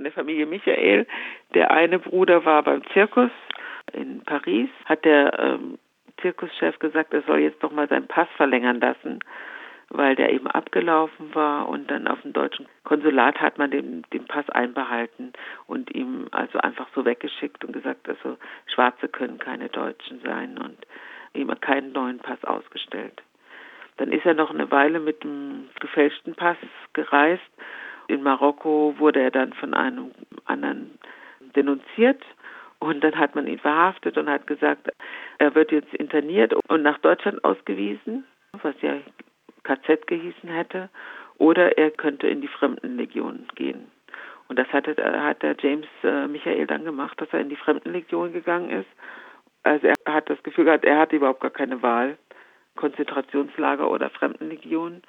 von der Familie Michael. Der eine Bruder war beim Zirkus in Paris, hat der ähm, Zirkuschef gesagt, er soll jetzt doch mal seinen Pass verlängern lassen, weil der eben abgelaufen war und dann auf dem deutschen Konsulat hat man den, den Pass einbehalten und ihm also einfach so weggeschickt und gesagt, also Schwarze können keine Deutschen sein und ihm keinen neuen Pass ausgestellt. Dann ist er noch eine Weile mit dem gefälschten Pass gereist. In Marokko wurde er dann von einem anderen denunziert und dann hat man ihn verhaftet und hat gesagt, er wird jetzt interniert und nach Deutschland ausgewiesen, was ja KZ gehießen hätte, oder er könnte in die Fremdenlegion gehen. Und das hat, hat der James äh, Michael dann gemacht, dass er in die Fremdenlegion gegangen ist. Also er hat das Gefühl gehabt, er hatte überhaupt gar keine Wahl, Konzentrationslager oder Fremdenlegion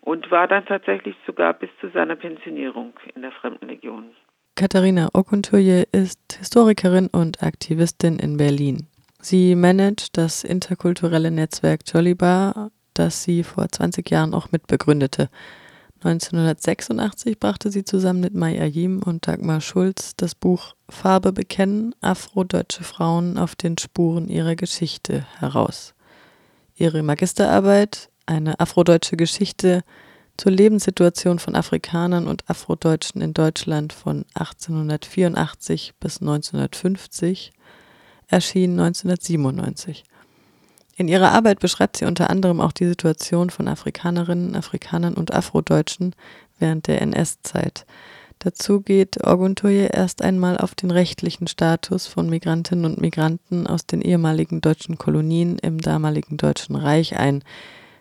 und war dann tatsächlich sogar bis zu seiner Pensionierung in der Fremdenlegion. Katharina Okunturje ist Historikerin und Aktivistin in Berlin. Sie managt das interkulturelle Netzwerk Jollibar, das sie vor 20 Jahren auch mitbegründete. 1986 brachte sie zusammen mit Mai Ayim und Dagmar Schulz das Buch Farbe bekennen, afrodeutsche Frauen auf den Spuren ihrer Geschichte heraus. Ihre Magisterarbeit, eine afrodeutsche Geschichte, zur Lebenssituation von Afrikanern und Afrodeutschen in Deutschland von 1884 bis 1950 erschien 1997. In ihrer Arbeit beschreibt sie unter anderem auch die Situation von Afrikanerinnen, Afrikanern und Afrodeutschen während der NS-Zeit. Dazu geht Orguntoye erst einmal auf den rechtlichen Status von Migrantinnen und Migranten aus den ehemaligen deutschen Kolonien im damaligen Deutschen Reich ein,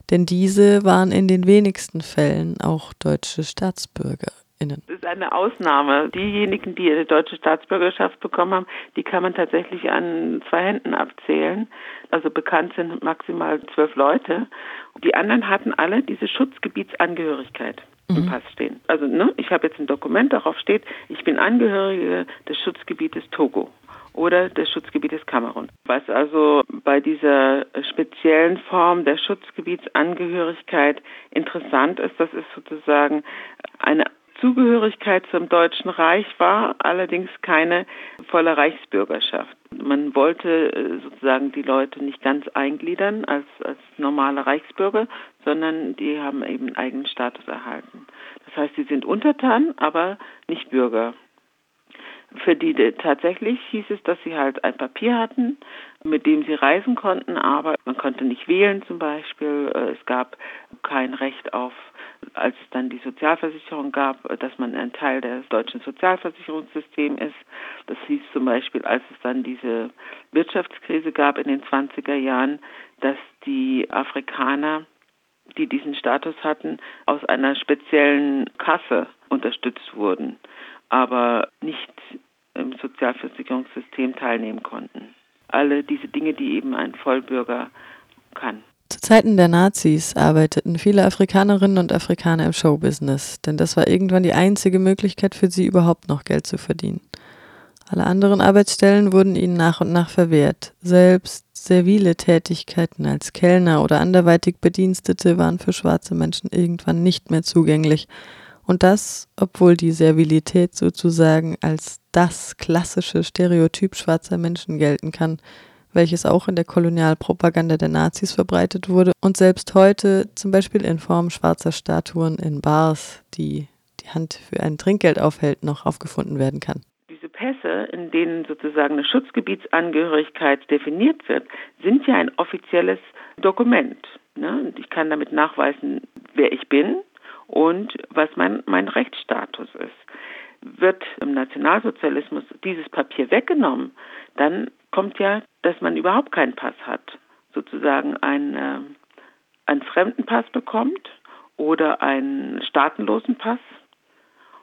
denn diese waren in den wenigsten Fällen auch deutsche StaatsbürgerInnen. Das ist eine Ausnahme. Diejenigen, die eine deutsche Staatsbürgerschaft bekommen haben, die kann man tatsächlich an zwei Händen abzählen. Also bekannt sind maximal zwölf Leute. Die anderen hatten alle diese Schutzgebietsangehörigkeit im mhm. Pass stehen. Also ne, ich habe jetzt ein Dokument, darauf steht, ich bin Angehörige des Schutzgebietes Togo oder des Schutzgebietes Kamerun. Was also bei dieser speziellen Form der Schutzgebietsangehörigkeit interessant ist, das ist sozusagen eine Zugehörigkeit zum Deutschen Reich war allerdings keine volle Reichsbürgerschaft. Man wollte äh, sozusagen die Leute nicht ganz eingliedern als, als normale Reichsbürger, sondern die haben eben einen eigenen Status erhalten. Das heißt, sie sind Untertan, aber nicht Bürger. Für die tatsächlich hieß es, dass sie halt ein Papier hatten, mit dem sie reisen konnten, aber man konnte nicht wählen zum Beispiel. Äh, es gab kein Recht auf, als es dann die Sozialversicherung gab, dass man ein Teil des deutschen Sozialversicherungssystems ist. Das hieß zum Beispiel, als es dann diese Wirtschaftskrise gab in den 20er Jahren, dass die Afrikaner die diesen Status hatten, aus einer speziellen Kasse unterstützt wurden aber nicht im Sozialversicherungssystem teilnehmen konnten. Alle diese Dinge, die eben ein Vollbürger kann. Zu Zeiten der Nazis arbeiteten viele Afrikanerinnen und Afrikaner im Showbusiness, denn das war irgendwann die einzige Möglichkeit für sie überhaupt noch Geld zu verdienen. Alle anderen Arbeitsstellen wurden ihnen nach und nach verwehrt. Selbst servile Tätigkeiten als Kellner oder anderweitig Bedienstete waren für schwarze Menschen irgendwann nicht mehr zugänglich und das, obwohl die Servilität sozusagen als das klassische Stereotyp schwarzer Menschen gelten kann, welches auch in der Kolonialpropaganda der Nazis verbreitet wurde und selbst heute zum Beispiel in Form schwarzer Statuen in Bars, die die Hand für ein Trinkgeld aufhält, noch aufgefunden werden kann. Diese Pässe, in denen sozusagen eine Schutzgebietsangehörigkeit definiert wird, sind ja ein offizielles Dokument. Ne? Ich kann damit nachweisen, wer ich bin, und was mein, mein Rechtsstatus ist. Wird im Nationalsozialismus dieses Papier weggenommen, dann kommt ja, dass man überhaupt keinen Pass hat, sozusagen einen, äh, einen Fremdenpass bekommt oder einen staatenlosen Pass.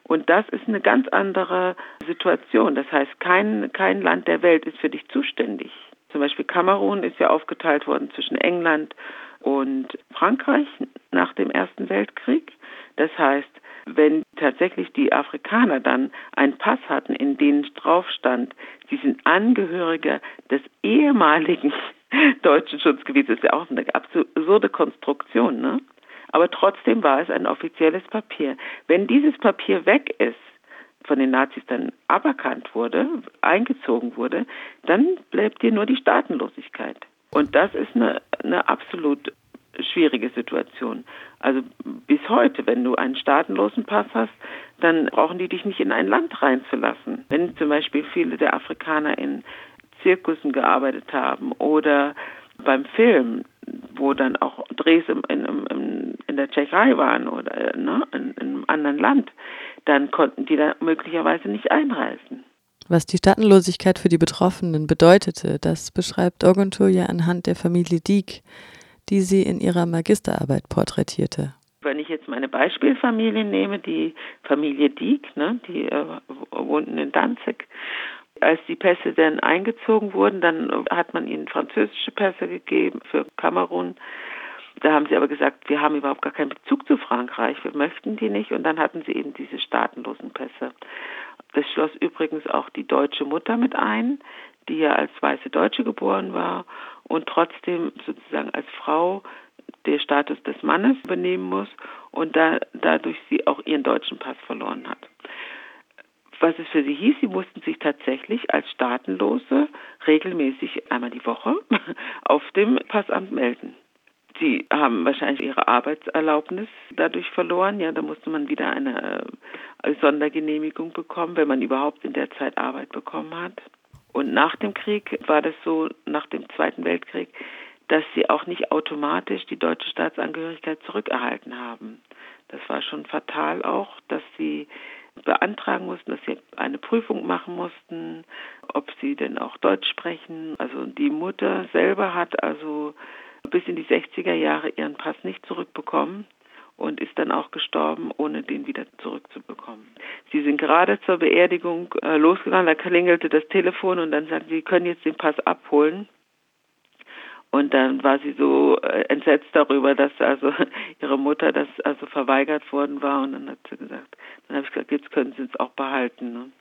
Und das ist eine ganz andere Situation. Das heißt, kein, kein Land der Welt ist für dich zuständig. Zum Beispiel Kamerun ist ja aufgeteilt worden zwischen England und Frankreich nach dem Ersten Weltkrieg. Das heißt, wenn tatsächlich die Afrikaner dann einen Pass hatten, in dem drauf stand, sie sind Angehörige des ehemaligen deutschen Schutzgebiets, das ist ja auch eine absurde Konstruktion, ne? Aber trotzdem war es ein offizielles Papier. Wenn dieses Papier weg ist, von den Nazis dann aberkannt wurde, eingezogen wurde, dann bleibt dir nur die Staatenlosigkeit. Und das ist eine, eine absolut schwierige Situation. Also bis heute, wenn du einen staatenlosen Pass hast, dann brauchen die dich nicht in ein Land reinzulassen. Wenn zum Beispiel viele der Afrikaner in Zirkussen gearbeitet haben oder beim Film, wo dann auch Drehs in, in, in der Tschechei waren oder ne, in, in einem anderen Land, dann konnten die da möglicherweise nicht einreisen. Was die Staatenlosigkeit für die Betroffenen bedeutete, das beschreibt Oguntur ja anhand der Familie Dieck, die sie in ihrer Magisterarbeit porträtierte. Wenn ich jetzt meine Beispielfamilie nehme, die Familie Dieck, ne, die äh, wohnten in Danzig. Als die Pässe dann eingezogen wurden, dann hat man ihnen französische Pässe gegeben für Kamerun. Da haben sie aber gesagt, wir haben überhaupt gar keinen Bezug zu Frankreich, wir möchten die nicht. Und dann hatten sie eben diese staatenlosen Pässe. Das schloss übrigens auch die deutsche Mutter mit ein, die ja als weiße Deutsche geboren war und trotzdem sozusagen als Frau der Status des Mannes übernehmen muss und da, dadurch sie auch ihren deutschen Pass verloren hat. Was es für sie hieß, sie mussten sich tatsächlich als Staatenlose regelmäßig einmal die Woche auf dem Passamt melden. Sie haben wahrscheinlich ihre Arbeitserlaubnis dadurch verloren. Ja, da musste man wieder eine äh, Sondergenehmigung bekommen, wenn man überhaupt in der Zeit Arbeit bekommen hat. Und nach dem Krieg war das so, nach dem Zweiten Weltkrieg, dass sie auch nicht automatisch die deutsche Staatsangehörigkeit zurückerhalten haben. Das war schon fatal auch, dass sie beantragen mussten, dass sie eine Prüfung machen mussten, ob sie denn auch Deutsch sprechen. Also die Mutter selber hat also bis in die 60er Jahre ihren Pass nicht zurückbekommen und ist dann auch gestorben, ohne den wieder zurückzubekommen. Sie sind gerade zur Beerdigung äh, losgegangen, da klingelte das Telefon und dann sagten sie, können jetzt den Pass abholen. Und dann war sie so äh, entsetzt darüber, dass also ihre Mutter das also verweigert worden war. Und dann hat sie gesagt, dann habe ich gesagt, jetzt können Sie es auch behalten. Ne?